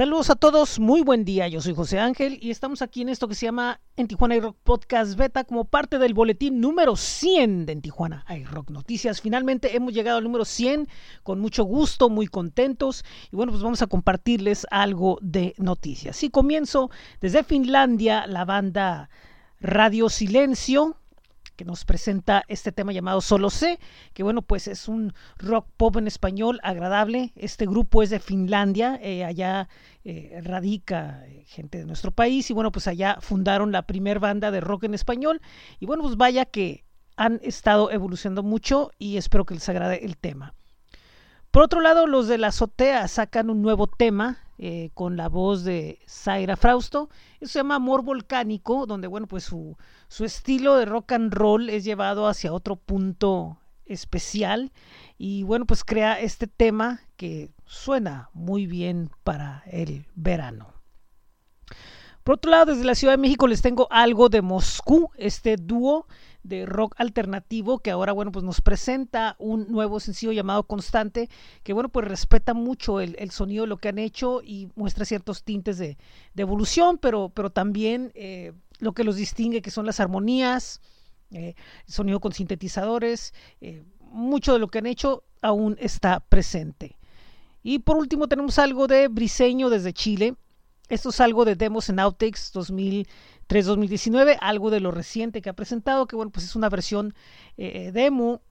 Saludos a todos, muy buen día. Yo soy José Ángel y estamos aquí en esto que se llama En Tijuana iRock Podcast Beta como parte del boletín número 100 de En Tijuana iRock Noticias. Finalmente hemos llegado al número 100 con mucho gusto, muy contentos y bueno, pues vamos a compartirles algo de noticias. Y comienzo desde Finlandia, la banda Radio Silencio que nos presenta este tema llamado Solo sé, que bueno, pues es un rock pop en español agradable. Este grupo es de Finlandia, eh, allá eh, radica eh, gente de nuestro país y bueno, pues allá fundaron la primer banda de rock en español y bueno, pues vaya que han estado evolucionando mucho y espero que les agrade el tema. Por otro lado, los de la azotea sacan un nuevo tema eh, con la voz de Zaira Frausto. Eso se llama Amor Volcánico, donde, bueno, pues su, su estilo de rock and roll es llevado hacia otro punto especial y, bueno, pues crea este tema que suena muy bien para el verano. Por otro lado, desde la Ciudad de México les tengo algo de Moscú, este dúo de rock alternativo que ahora, bueno, pues nos presenta un nuevo sencillo llamado Constante, que, bueno, pues respeta mucho el, el sonido de lo que han hecho y muestra ciertos tintes de, evolución, pero, pero también eh, lo que los distingue, que son las armonías, eh, sonido con sintetizadores, eh, mucho de lo que han hecho aún está presente. Y por último tenemos algo de Briseño desde Chile. Esto es algo de Demos en Outtakes 2000 3 2019, algo de lo reciente que ha presentado, que bueno, pues es una versión eh, demo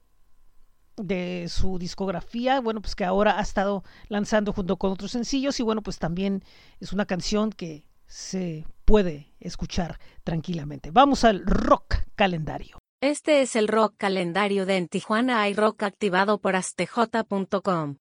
de su discografía, bueno, pues que ahora ha estado lanzando junto con otros sencillos y bueno, pues también es una canción que se puede escuchar tranquilamente. Vamos al rock calendario. Este es el rock calendario de En Tijuana hay rock activado por astj.com.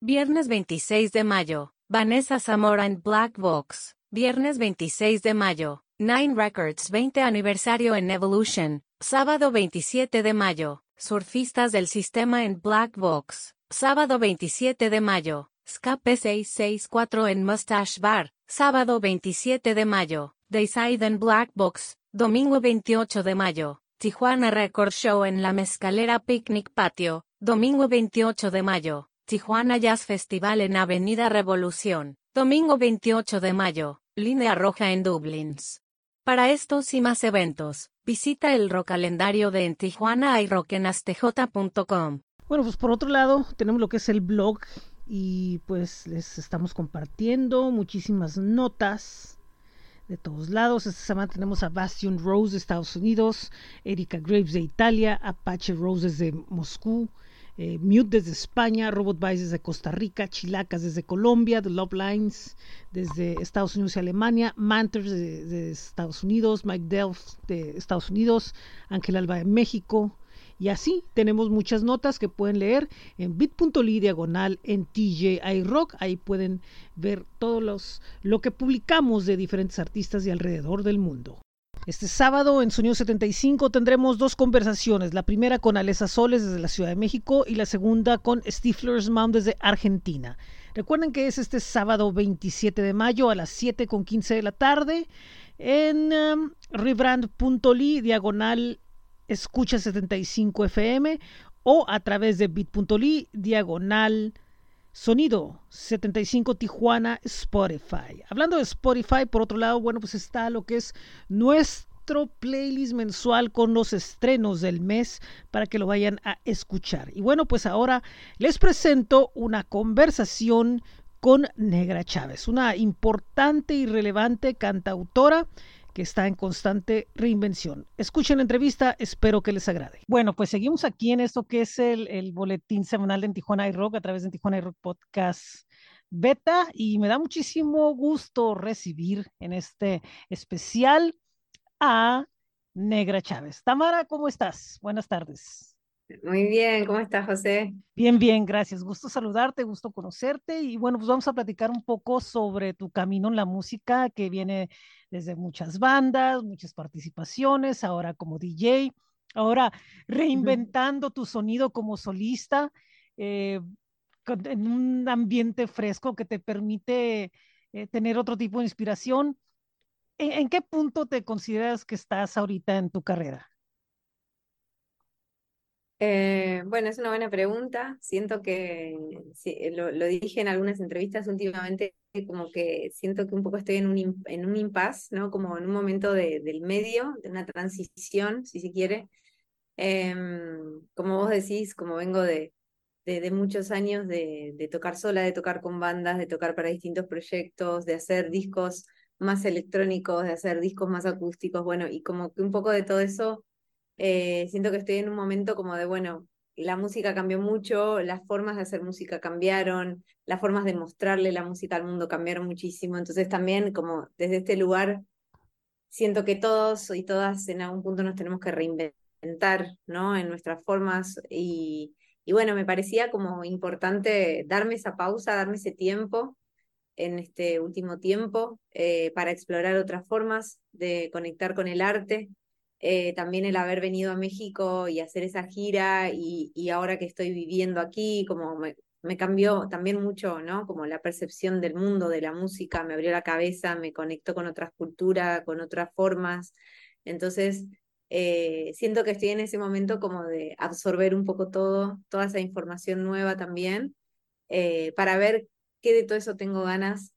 Viernes 26 de mayo, Vanessa Zamora en Black Box. Viernes 26 de mayo, Nine Records 20 aniversario en Evolution, sábado 27 de mayo, Surfistas del Sistema en Black Box, sábado 27 de mayo, Scape 664 en Mustache Bar, sábado 27 de mayo, Dayside en Black Box, domingo 28 de mayo, Tijuana Record Show en la Mezcalera Picnic Patio, domingo 28 de mayo, Tijuana Jazz Festival en Avenida Revolución, domingo 28 de mayo, Línea Roja en Dublins. Para estos y más eventos, visita el rock calendario de en Tijuana y rockenastj.com. Bueno, pues por otro lado, tenemos lo que es el blog y pues les estamos compartiendo muchísimas notas de todos lados. Esta semana tenemos a Bastion Rose de Estados Unidos, Erika Graves de Italia, Apache Rose desde Moscú, eh, Mute desde España, Robot Vice desde Costa Rica, Chilacas desde Colombia, The Love Lines desde Estados Unidos y Alemania, Manters de, Estados Unidos, Mike Delft de Estados Unidos, Ángel Alba de México, y así tenemos muchas notas que pueden leer en bit.ly diagonal en TJI Rock. Ahí pueden ver todo los, lo que publicamos de diferentes artistas de alrededor del mundo. Este sábado en Sonido 75 tendremos dos conversaciones, la primera con Alesa Soles desde la Ciudad de México y la segunda con Stifler's Mom desde Argentina. Recuerden que es este sábado 27 de mayo a las 7 con 15 de la tarde en um, rebrand.ly diagonal escucha 75 FM o a través de bit.ly diagonal Sonido 75 Tijuana Spotify. Hablando de Spotify, por otro lado, bueno, pues está lo que es nuestro playlist mensual con los estrenos del mes para que lo vayan a escuchar. Y bueno, pues ahora les presento una conversación con Negra Chávez, una importante y relevante cantautora que está en constante reinvención. Escuchen la entrevista, espero que les agrade. Bueno, pues seguimos aquí en esto que es el, boletín semanal de Tijuana y Rock a través de Tijuana Rock Podcast Beta y me da muchísimo gusto recibir en este especial a Negra Chávez. Tamara, ¿cómo estás? Buenas tardes. Muy bien, ¿cómo estás, José? Bien, bien, gracias. Gusto saludarte, gusto conocerte y bueno, pues vamos a platicar un poco sobre tu camino en la música que viene desde muchas bandas, muchas participaciones, ahora como DJ, ahora reinventando tu sonido como solista eh, en un ambiente fresco que te permite eh, tener otro tipo de inspiración. ¿En, ¿En qué punto te consideras que estás ahorita en tu carrera? Eh, bueno, es una buena pregunta. Siento que, lo, dije en algunas entrevistas últimamente, como que siento que un poco estoy en un, en un impasse, ¿no? Como en un momento de, del medio, de una transición, si se quiere. Em, como vos decís, como vengo de, de, muchos años de, de, tocar sola, de tocar con bandas, de tocar para distintos proyectos, de hacer discos más electrónicos, de hacer discos más acústicos, bueno, y como que un poco de todo eso eh, siento que estoy en un momento como de, bueno, la música cambió mucho, las formas de hacer música cambiaron, las formas de mostrarle la música al mundo cambiaron muchísimo. Entonces también como desde este lugar siento que todos y todas en algún punto nos tenemos que reinventar, ¿no? En nuestras formas y, y bueno, me parecía como importante darme esa pausa, darme ese tiempo en este último tiempo eh, para explorar otras formas de conectar con el arte eh, también el haber venido a México y hacer esa gira y, y ahora que estoy viviendo aquí, como me, cambió también mucho, ¿no? Como la percepción del mundo, de la música, me abrió la cabeza, me conectó con otras culturas, con otras formas. Entonces, eh, siento que estoy en ese momento como de absorber un poco todo, toda esa información nueva también, eh, para ver qué de todo eso tengo ganas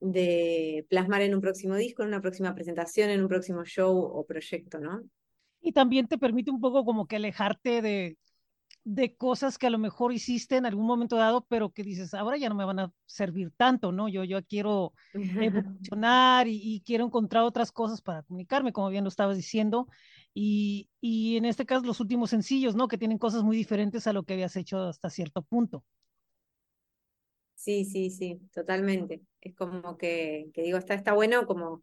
de plasmar en un próximo disco, en una próxima presentación, en un próximo show o proyecto, ¿no? Y también te permite un poco como que alejarte de, de cosas que a lo mejor hiciste en algún momento dado, pero que dices, ahora ya no me van a servir tanto, ¿no? Yo, yo quiero evolucionar y, y, quiero encontrar otras cosas para comunicarme, como bien lo estabas diciendo. Y, y en este caso, los últimos sencillos, ¿no? Que tienen cosas muy diferentes a lo que habías hecho hasta cierto punto. Sí, sí, sí, totalmente. Es como que, que digo, está, está bueno, como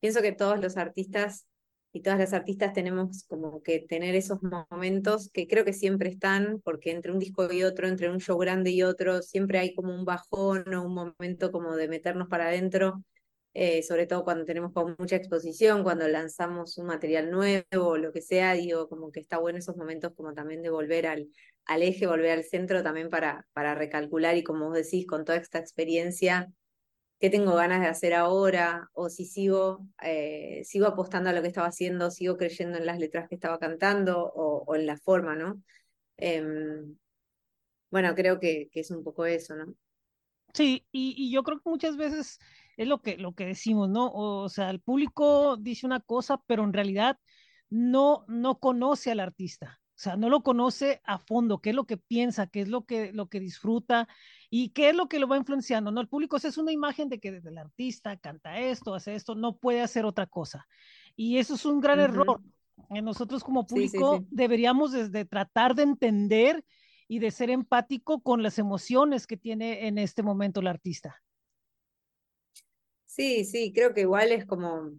pienso que todos los artistas y todas las artistas tenemos como que tener esos momentos que creo que siempre están, porque entre un disco y otro, entre un show grande y otro, siempre hay como un bajón o un momento como de meternos para adentro, eh, sobre todo cuando tenemos como mucha exposición, cuando lanzamos un material nuevo lo que sea, digo, como que está bueno esos momentos como también de volver al, al eje, volver al centro también para, para recalcular y como vos decís, con toda esta experiencia, qué tengo ganas de hacer ahora, o si sigo, eh, sigo apostando a lo que estaba haciendo, sigo creyendo en las letras que estaba cantando o, en la forma, ¿no? Eh, bueno, creo que, que, es un poco eso, ¿no? Sí, y, y, yo creo que muchas veces es lo que, lo que decimos, ¿no? O sea, el público dice una cosa, pero en realidad no, no conoce al artista. O sea, no lo conoce a fondo, qué es lo que piensa, qué es lo que, lo que disfruta y qué es lo que lo va influenciando. No, el público es una imagen de que desde el artista canta esto, hace esto, no puede hacer otra cosa. Y eso es un gran uh -huh. error. Nosotros como público sí, sí, sí. deberíamos desde tratar de entender y de ser empático con las emociones que tiene en este momento el artista. Sí, sí, creo que igual es como,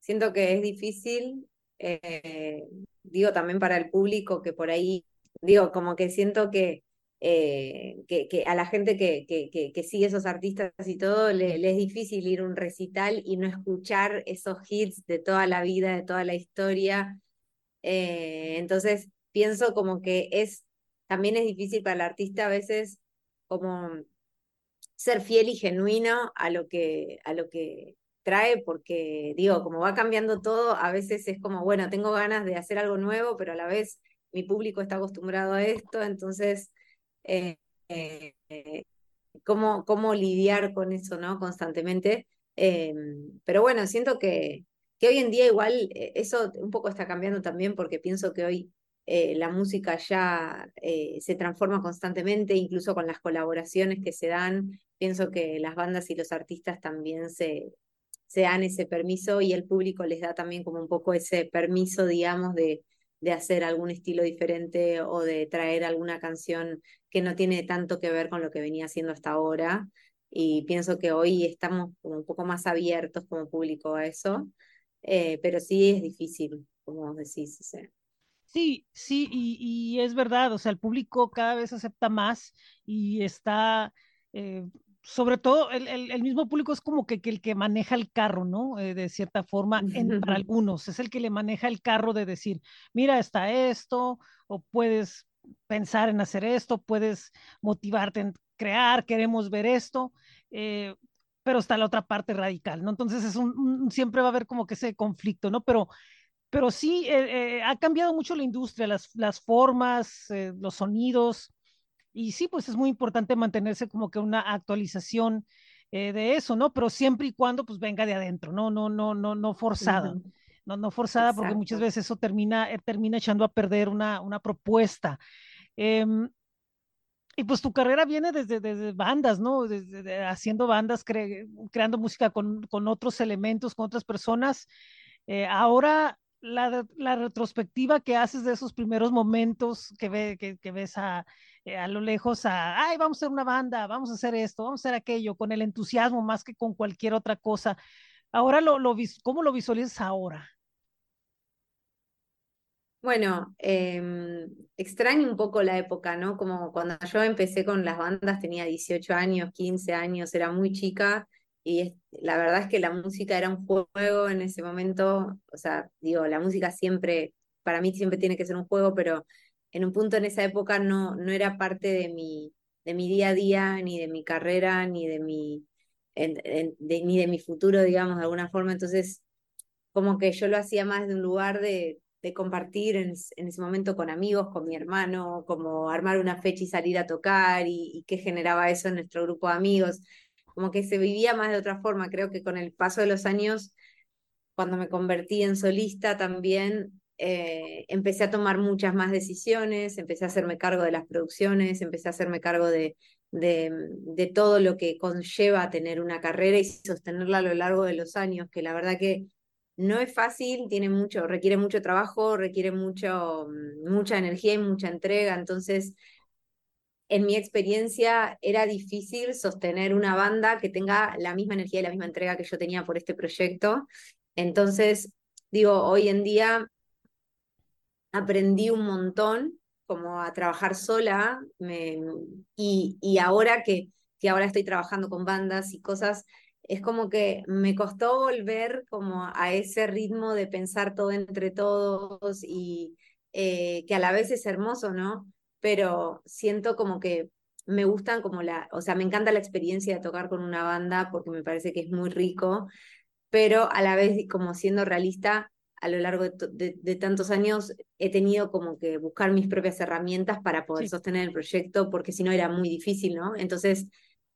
siento que es difícil eh, digo también para el público que por ahí, digo, como que siento que, eh, que, que, a la gente que, que, que, sigue esos artistas y todo, le, es difícil ir a un recital y no escuchar esos hits de toda la vida, de toda la historia. Eh, entonces, pienso como que es, también es difícil para el artista a veces como ser fiel y genuino a lo que, a lo que trae porque, digo, como va cambiando todo, a veces es como, bueno, tengo ganas de hacer algo nuevo, pero a la vez mi público está acostumbrado a esto, entonces, eh, eh, ¿cómo, ¿cómo, lidiar con eso, ¿no? Constantemente. Eh, pero bueno, siento que, que, hoy en día igual eso un poco está cambiando también porque pienso que hoy la música ya se transforma constantemente, incluso con las colaboraciones que se dan. Pienso que las bandas y los artistas también se, se dan ese permiso y el público les da también como un poco ese permiso, digamos, de, de hacer algún estilo diferente o de traer alguna canción que no tiene tanto que ver con lo que venía haciendo hasta ahora. Y pienso que hoy estamos como un poco más abiertos como público a eso, eh, pero sí es difícil, como decís. Sí, sí, y, y, es verdad, o sea, el público cada vez acepta más y está eh, sobre todo el, el, el, mismo público es como que, que, el que maneja el carro, ¿no? Eh, de cierta forma, en, para algunos, es el que le maneja el carro de decir, mira, está esto, o puedes pensar en hacer esto, puedes motivarte en crear, queremos ver esto, eh, pero está la otra parte radical, ¿no? Entonces es un, un, siempre va a haber como que ese conflicto, ¿no? Pero pero sí eh, ha cambiado mucho la industria, las, las formas, los sonidos, y sí, pues es muy importante mantenerse como que una actualización de eso, ¿no? Pero siempre y cuando pues venga de adentro, no, no, no, no, no forzada. No, no forzada, porque muchas veces eso termina, termina echando a perder una, una propuesta. Em, y pues tu carrera viene desde, desde bandas, ¿no? Desde, haciendo bandas, creando música con, con, otros elementos, con otras personas. ahora la, la, retrospectiva que haces de esos primeros momentos que, ve, que, que ves a, eh, a, lo lejos a, ay, vamos a hacer una banda, vamos a hacer esto, vamos a hacer aquello, con el entusiasmo más que con cualquier otra cosa. Ahora, lo, lo, ¿cómo lo visualizas ahora? Bueno, eh, extraño un poco la época, ¿no? Como cuando yo empecé con las bandas tenía 18 años, 15 años, era muy chica y la verdad es que la música era un juego en ese momento, o sea, digo, la música siempre, para mí siempre tiene que ser un juego, pero en un punto en esa época no, no era parte de mi, de mi día a día, ni de mi carrera, ni de mi, ni de mi futuro, digamos, de alguna forma, entonces como que yo lo hacía más de un lugar de, de compartir en, ese momento con amigos, con mi hermano, como armar una fecha y salir a tocar y, y qué generaba eso en nuestro grupo de amigos como que se vivía más de otra forma. Creo que con el paso de los años, cuando me convertí en solista también, eh, empecé a tomar muchas más decisiones, empecé a hacerme cargo de las producciones, empecé a hacerme cargo de, de, de todo lo que conlleva tener una carrera y sostenerla a lo largo de los años, que la verdad que no es fácil, tiene mucho, requiere mucho trabajo, requiere mucho, mucha energía y mucha entrega, entonces en mi experiencia era difícil sostener una banda que tenga la misma energía y la misma entrega que yo tenía por este proyecto. Entonces, digo, hoy en día aprendí un montón como a trabajar sola y, y ahora que, que ahora estoy trabajando con bandas y cosas, es como que me costó volver como a ese ritmo de pensar todo entre todos y eh, que a la vez es hermoso, ¿no? pero siento como que me gustan como la, o sea, me encanta la experiencia de tocar con una banda porque me parece que es muy rico, pero a la vez como siendo realista, a lo largo de, tantos años he tenido como que buscar mis propias herramientas para poder sostener el proyecto, porque si no era muy difícil, ¿no? Entonces,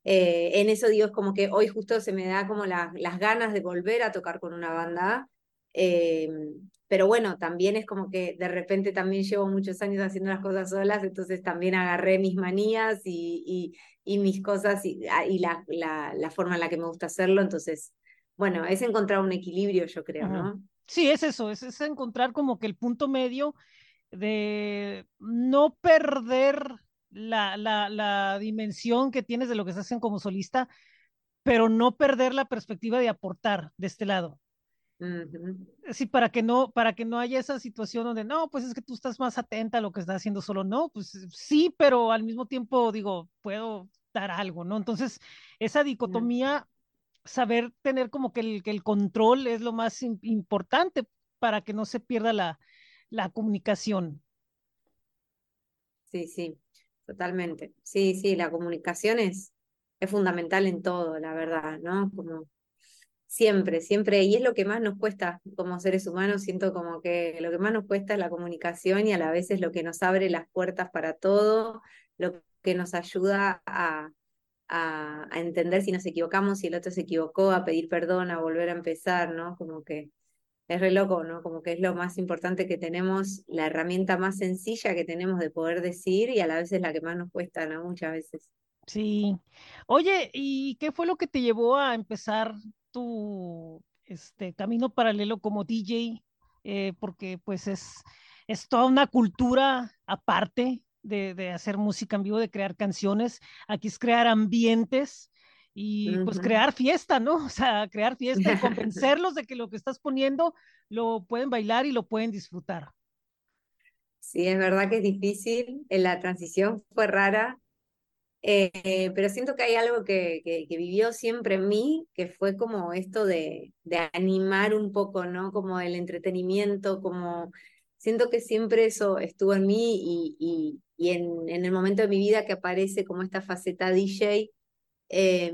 eh, en eso digo, es como que hoy justo se me da como las ganas de volver a tocar con una banda. Eh, pero bueno, también es como que de repente también llevo muchos años haciendo las cosas solas, entonces también agarré mis manías y, y, mis cosas y, ah, y la, la, la, forma en la que me gusta hacerlo, entonces, bueno, es encontrar un equilibrio, yo creo, ¿no? Sí, es eso, es, es encontrar como que el punto medio de no perder la, la, la, dimensión que tienes de lo que se hacen como solista, pero no perder la perspectiva de aportar de este lado. Sí, para que no, para que no haya esa situación donde no, pues es que tú estás más atenta a lo que estás haciendo solo, no, pues sí, pero al mismo tiempo digo, puedo dar algo, ¿no? Entonces, esa dicotomía, saber tener como que el, que el control es lo más importante para que no se pierda la, la comunicación. Sí, sí, totalmente. Sí, sí, la comunicación es, es fundamental en todo, la verdad, ¿no? Como Siempre, siempre, y es lo que más nos cuesta como seres humanos, siento como que lo que más nos cuesta es la comunicación y a la vez es lo que nos abre las puertas para todo, lo que nos ayuda a, a, entender si nos equivocamos, si el otro se equivocó, a pedir perdón, a volver a empezar, ¿no? Como que es re loco, ¿no? Como que es lo más importante que tenemos, la herramienta más sencilla que tenemos de poder decir y a la vez es la que más nos cuesta, ¿no? Muchas veces. Sí. Oye, ¿y qué fue lo que te llevó a empezar tu este, camino paralelo como DJ, eh, porque pues es, es toda una cultura aparte de, de, hacer música en vivo, de crear canciones. Aquí es crear ambientes y pues crear fiesta, ¿no? O sea, crear fiesta y convencerlos de que lo que estás poniendo lo pueden bailar y lo pueden disfrutar. Sí, es verdad que es difícil. La transición fue rara. Eh, pero siento que hay algo que, que, vivió siempre en mí, que fue como esto de, de, animar un poco, ¿no? Como el entretenimiento, como siento que siempre eso estuvo en mí y, y, y en, en, el momento de mi vida que aparece como esta faceta DJ, eh,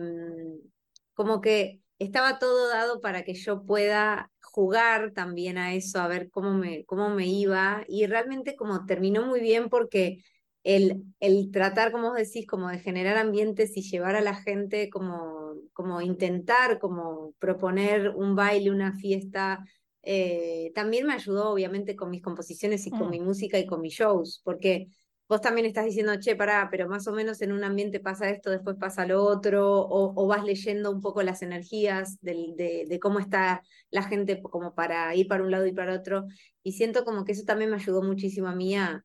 como que estaba todo dado para que yo pueda jugar también a eso, a ver cómo me, cómo me iba. Y realmente como terminó muy bien porque el, el tratar, como vos decís, como de generar ambientes y llevar a la gente, como, como intentar, como proponer un baile, una fiesta, eh, también me ayudó obviamente con mis composiciones y con mm. mi música y con mis shows, porque vos también estás diciendo, che, pará, pero más o menos en un ambiente pasa esto, después pasa lo otro, o, vas leyendo un poco las energías de, de, cómo está la gente como para ir para un lado y para otro, y siento como que eso también me ayudó muchísimo a mí a,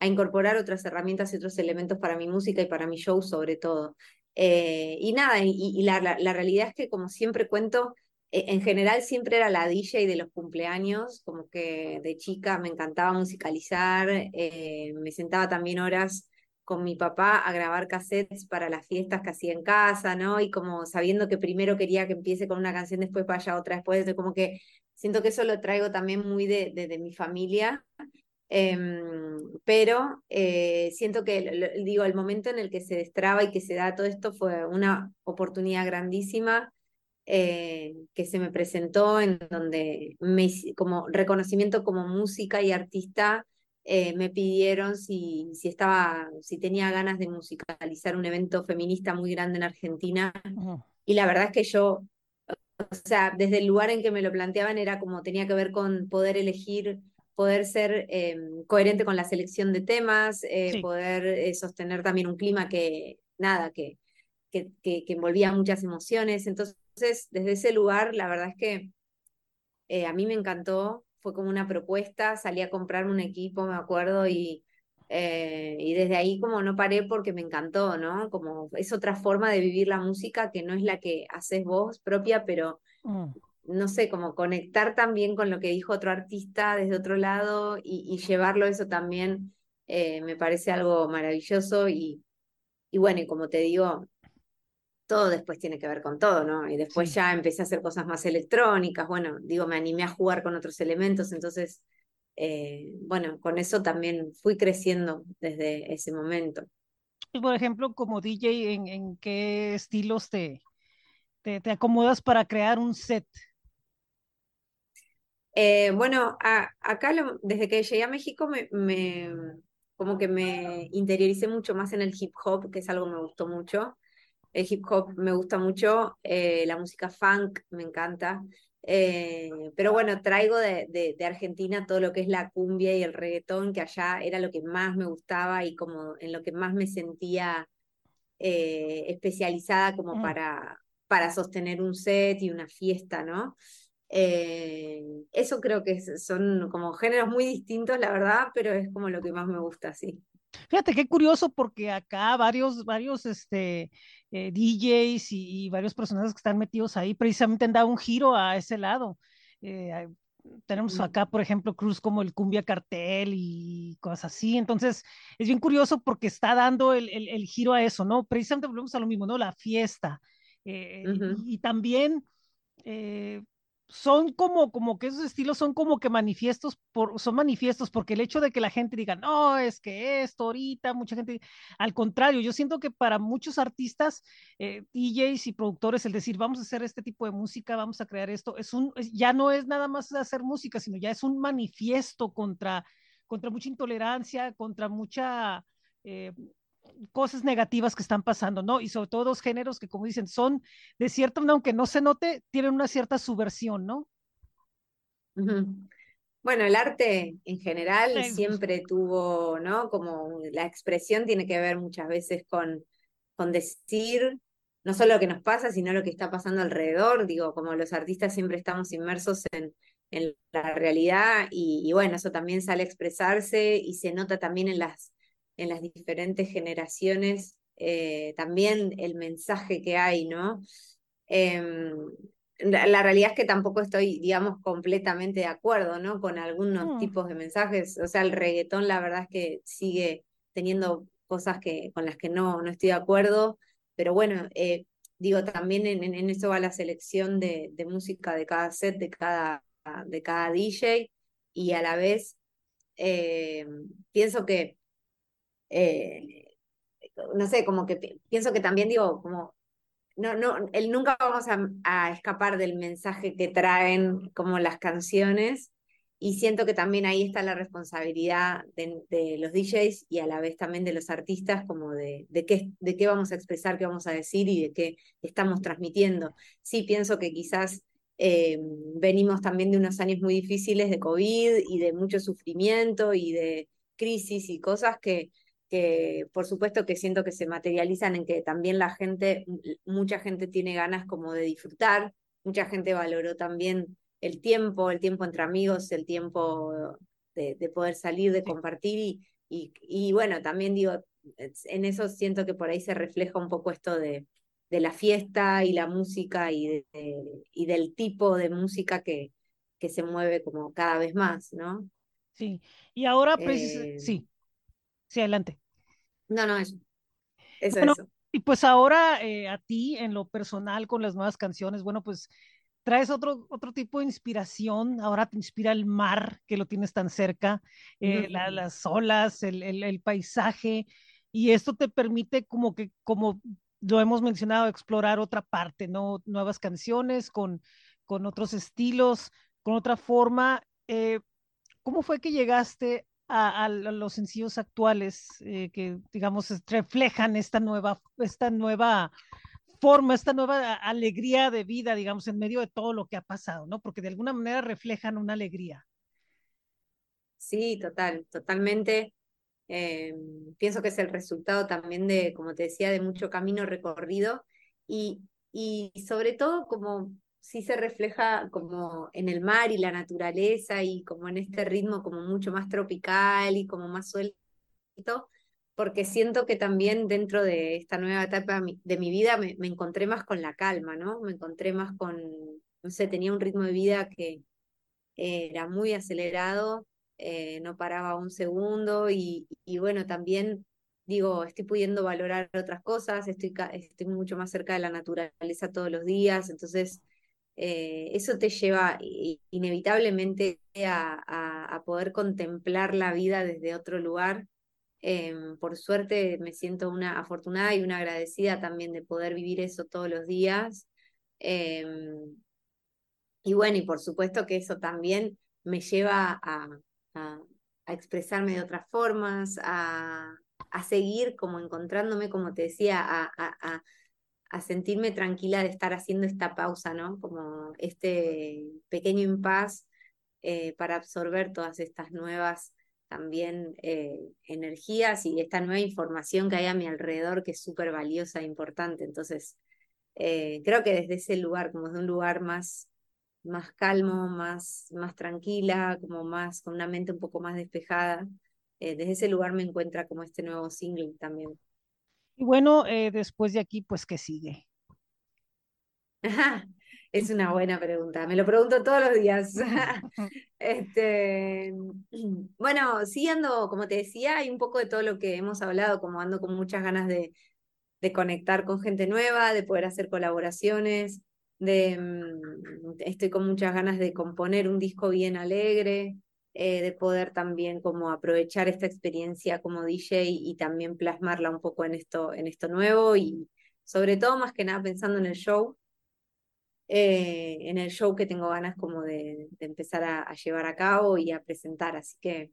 incorporar otras herramientas y otros elementos para mi música y para mi show sobre todo. Eh, y nada, y, la, la realidad es que como siempre cuento, en general siempre era la DJ de los cumpleaños, como que de chica me encantaba musicalizar, eh, me sentaba también horas con mi papá a grabar cassettes para las fiestas que hacía en casa, ¿no? Y como sabiendo que primero quería que empiece con una canción, después vaya otra, después, de como que siento que eso lo traigo también muy de, de, mi familia, em, pero eh, siento que, digo, el momento en el que se destraba y que se da todo esto fue una oportunidad grandísima eh, que se me presentó en donde me, como reconocimiento como música y artista eh, me pidieron si, si, estaba, si tenía ganas de musicalizar un evento feminista muy grande en Argentina. Y la verdad es que yo, o sea, desde el lugar en que me lo planteaban era como tenía que ver con poder elegir, poder ser em, coherente con la selección de temas, eh, poder sostener también un clima que, nada, que, que, que, que envolvía muchas emociones. Entonces, entonces, desde ese lugar, la verdad es que eh, a mí me encantó, fue como una propuesta, salí a comprar un equipo, me acuerdo, y, eh, y desde ahí como no paré porque me encantó, ¿no? Como es otra forma de vivir la música que no es la que haces vos propia, pero mm. no sé, como conectar también con lo que dijo otro artista desde otro lado y, llevarlo eso también eh, me parece algo maravilloso y, y bueno, y como te digo, todo después tiene que ver con todo, ¿no? Y después ya empecé a hacer cosas más electrónicas, bueno, digo, me animé a jugar con otros elementos, entonces, eh, bueno, con eso también fui creciendo desde ese momento. Y por ejemplo, como DJ, ¿en, qué estilos te, te, acomodas para crear un set? Eh, bueno, acá desde que llegué a México me, como que me interioricé mucho más en el hip hop, que es algo que me gustó mucho el hip hop me gusta mucho, eh, la música funk me encanta, eh, pero bueno, traigo de, de, Argentina todo lo que es la cumbia y el reggaetón, que allá era lo que más me gustaba y como en lo que más me sentía eh, especializada como mm. para, para sostener un set y una fiesta, ¿no? eso creo que son como géneros muy distintos, la verdad, pero es como lo que más me gusta, sí. Fíjate qué curioso porque acá varios, varios este, eh, DJs y, varios personajes que están metidos ahí precisamente han dado un giro a ese lado. Eh, tenemos acá, por ejemplo, Cruz como el Cumbia Cartel y cosas así. Entonces, es bien curioso porque está dando el, el, giro a eso, ¿no? Precisamente volvemos a lo mismo, ¿no? La fiesta. Eh, y, también son como, como que esos estilos son como que manifiestos, por, son manifiestos, porque el hecho de que la gente diga, no, es que esto ahorita, mucha gente, al contrario, yo siento que para muchos artistas, eh, DJs y productores, el decir, vamos a hacer este tipo de música, vamos a crear esto, es un, ya no es nada más hacer música, sino ya es un manifiesto contra, contra mucha intolerancia, contra mucha... Eh, cosas negativas que están pasando, ¿no? Y sobre todo dos géneros que, como dicen, son de cierto, aunque no se note, tienen una cierta subversión, ¿no? Bueno, el arte en general siempre tuvo, ¿no? Como la expresión tiene que ver muchas veces con, con decir no solo lo que nos pasa, sino lo que está pasando alrededor. Digo, como los artistas siempre estamos inmersos en, en la realidad y, y, bueno, eso también sale a expresarse y se nota también en las en las diferentes generaciones eh, también el mensaje que hay, ¿no? Em, la, realidad es que tampoco estoy, digamos, completamente de acuerdo, ¿no? Con algunos mm. tipos de mensajes. O sea, el reggaetón, la verdad es que sigue teniendo cosas que, con las que no, no estoy de acuerdo, pero bueno, eh, digo, también en, eso va la selección de, de, música de cada set, de cada, de cada DJ, y a la vez eh, pienso que eh, no sé, como que pienso que también digo, como no, no, el, nunca vamos a, escapar del mensaje que traen como las canciones y siento que también ahí está la responsabilidad de, los DJs y a la vez también de los artistas como de, de, qué, de qué vamos a expresar, qué vamos a decir y de qué estamos transmitiendo. Sí, pienso que quizás eh, venimos también de unos años muy difíciles de COVID y de mucho sufrimiento y de crisis y cosas que, que por supuesto que siento que se materializan en que también la gente, mucha gente tiene ganas como de disfrutar, mucha gente valoró también el tiempo, el tiempo entre amigos, el tiempo de, poder salir, de compartir y, y, y, bueno, también digo, en eso siento que por ahí se refleja un poco esto de, de la fiesta y la música y, y del tipo de música que, que se mueve como cada vez más, ¿no? Sí, y ahora, pues, sí, sí, adelante. No, no, eso. Eso, eso. Y pues ahora eh, a ti, en lo personal, con las nuevas canciones, bueno, pues traes otro, otro tipo de inspiración. Ahora te inspira el mar, que lo tienes tan cerca, eh, las olas, el, el, el, paisaje. Y esto te permite como que, como lo hemos mencionado, explorar otra parte, ¿no? Nuevas canciones con, con otros estilos, con otra forma. Eh, ¿Cómo fue que llegaste a, los sencillos actuales eh, que, digamos, reflejan esta nueva, esta nueva forma, esta nueva alegría de vida, digamos, en medio de todo lo que ha pasado, ¿no? Porque de alguna manera reflejan una alegría. Sí, total, totalmente. Eh, pienso que es el resultado también de, como te decía, de mucho camino recorrido y, y sobre todo como sí se refleja como en el mar y la naturaleza y como en este ritmo como mucho más tropical y como más suelto, porque siento que también dentro de esta nueva etapa de mi vida me, encontré más con la calma, ¿no? Me encontré más con, no sé, tenía un ritmo de vida que era muy acelerado, eh, no paraba un segundo y, y bueno, también digo, estoy pudiendo valorar otras cosas, estoy, estoy mucho más cerca de la naturaleza todos los días, entonces eh, eso te lleva inevitablemente a, poder contemplar la vida desde otro lugar. Em, por suerte me siento una afortunada y una agradecida también de poder vivir eso todos los días. Em, y bueno, y por supuesto que eso también me lleva a, expresarme de otras formas, a, seguir como encontrándome, como te decía, a, a sentirme tranquila de estar haciendo esta pausa, ¿no? Como este pequeño impas eh, para absorber todas estas nuevas también eh, energías y esta nueva información que hay a mi alrededor que es súper valiosa e importante. Entonces, eh, creo que desde ese lugar, como de un lugar más, más calmo, más, más tranquila, como más, con una mente un poco más despejada, desde ese lugar me encuentra como este nuevo single también. Y bueno, eh, después de aquí, pues, ¿qué sigue? Es una buena pregunta, me lo pregunto todos los días. este, bueno, siguiendo, como te decía, hay un poco de todo lo que hemos hablado, como ando con muchas ganas de, de conectar con gente nueva, de poder hacer colaboraciones, de, mm, estoy con muchas ganas de componer un disco bien alegre, eh, de poder también como aprovechar esta experiencia como DJ y también plasmarla un poco en esto, en esto nuevo y sobre todo más que nada pensando en el show, eh, en el show que tengo ganas como de, empezar a, llevar a cabo y a presentar, así que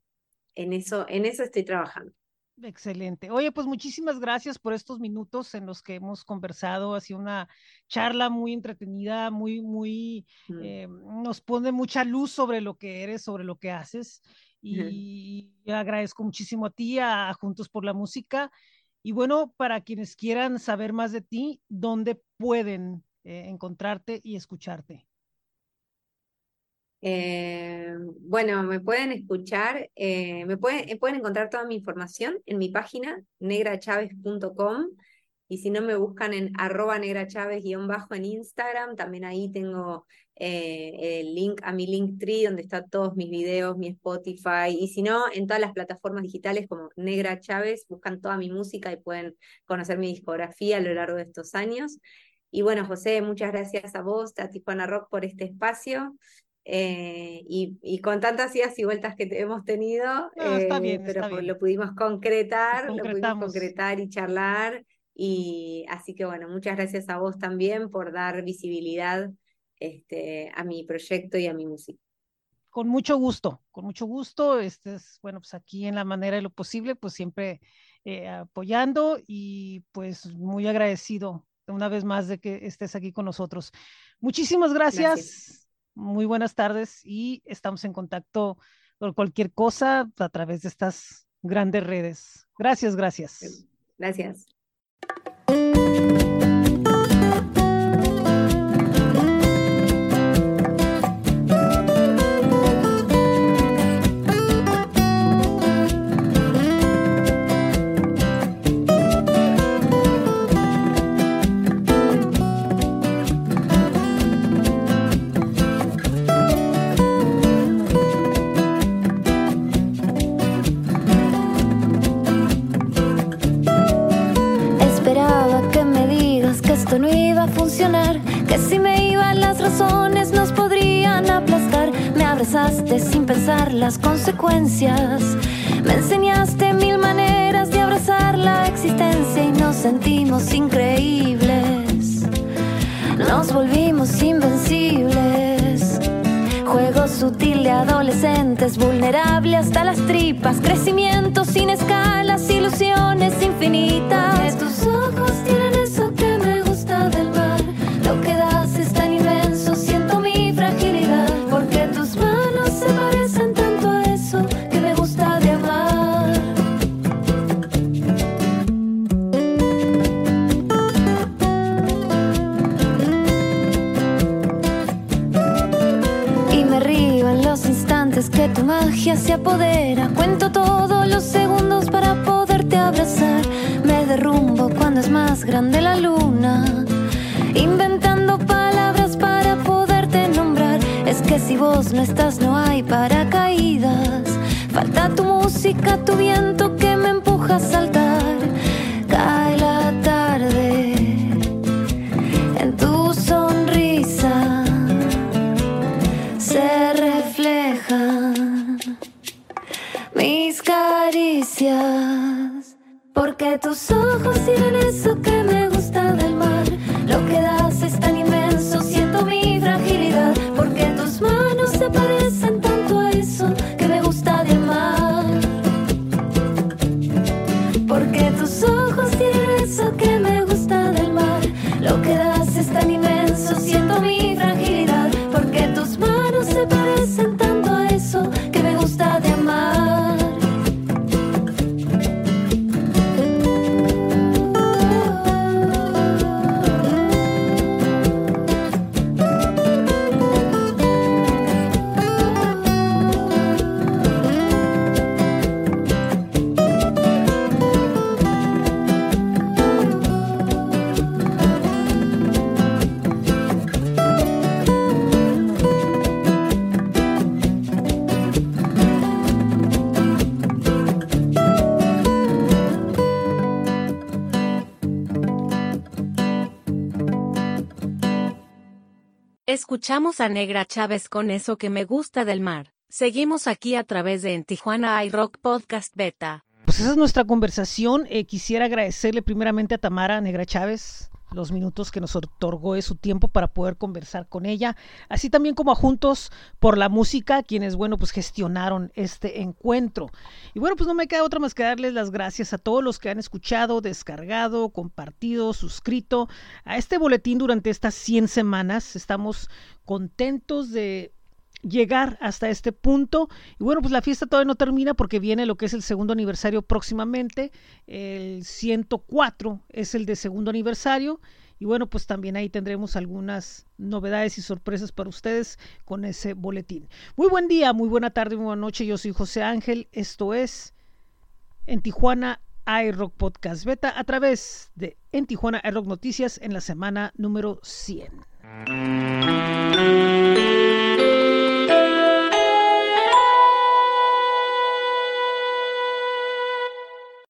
en eso, en eso estoy trabajando. Excelente. Oye, pues muchísimas gracias por estos minutos en los que hemos conversado. Ha sido una charla muy entretenida, muy, muy, mm. eh, nos pone mucha luz sobre lo que eres, sobre lo que haces. Y agradezco muchísimo a ti, a, Juntos por la Música. Y bueno, para quienes quieran saber más de ti, ¿dónde pueden eh, encontrarte y escucharte? Eh, bueno, me pueden escuchar, eh, me pueden, eh, pueden encontrar toda mi información en mi página negrachavez.com y si no me buscan en arroba negrachavez-bajo en Instagram, también ahí tengo el link a mi Linktree donde están todos mis videos, mi Spotify y si no, en todas las plataformas digitales como Negra Chávez, buscan toda mi música y pueden conocer mi discografía a lo largo de estos años. Y bueno, José, muchas gracias a vos, a Tijuana Rock por este espacio. Eh, y, con tantas idas y vueltas que hemos tenido, está eh, bien, pero lo pudimos concretar, lo, pudimos concretar y charlar. Y así que bueno, muchas gracias a vos también por dar visibilidad este, a mi proyecto y a mi música. Con mucho gusto, con mucho gusto. Este es, bueno, pues aquí en la manera de lo posible, pues siempre eh, apoyando y pues muy agradecido una vez más de que estés aquí con nosotros. Muchísimas gracias. Muy buenas tardes y estamos en contacto por cualquier cosa a través de estas grandes redes. Gracias, gracias. Gracias. Que si me iban las razones nos podrían aplastar. Me abrazaste sin pensar las consecuencias. Me enseñaste mil maneras de abrazar la existencia y nos sentimos increíbles. Nos volvimos invencibles. Juego sutil de adolescentes, vulnerable hasta las tripas, crecimiento sin escalas, ilusiones infinitas. tus ojos tienen magia se apodera. Cuento todos los segundos para poderte abrazar. Me derrumbo cuando es más grande la luna. Inventando palabras para poderte nombrar. Es que si vos no estás, no hay paracaídas. Falta tu música, tu viento Escuchamos a Negra Chávez con eso que me gusta del mar. Seguimos aquí a través de En Tijuana iRock Podcast Beta. Pues esa es nuestra conversación. Eh, quisiera agradecerle primeramente a Tamara Negra Chávez los minutos que nos otorgó de su tiempo para poder conversar con ella, así también como a Juntos por la Música, quienes, bueno, pues gestionaron este encuentro. Y bueno, pues no me queda otra más que darles las gracias a todos los que han escuchado, descargado, compartido, suscrito a este boletín durante estas 100 semanas. Estamos contentos de llegar hasta este punto. Y bueno, pues la fiesta todavía no termina porque viene lo que es el segundo aniversario próximamente. El 104 es el de segundo aniversario. Y bueno, pues también ahí tendremos algunas novedades y sorpresas para ustedes con ese boletín. Muy buen día, muy buena tarde, muy buena noche. Yo soy José Ángel. Esto es en Tijuana iRock Podcast Beta a través de En Tijuana iRock Noticias en la semana número 100.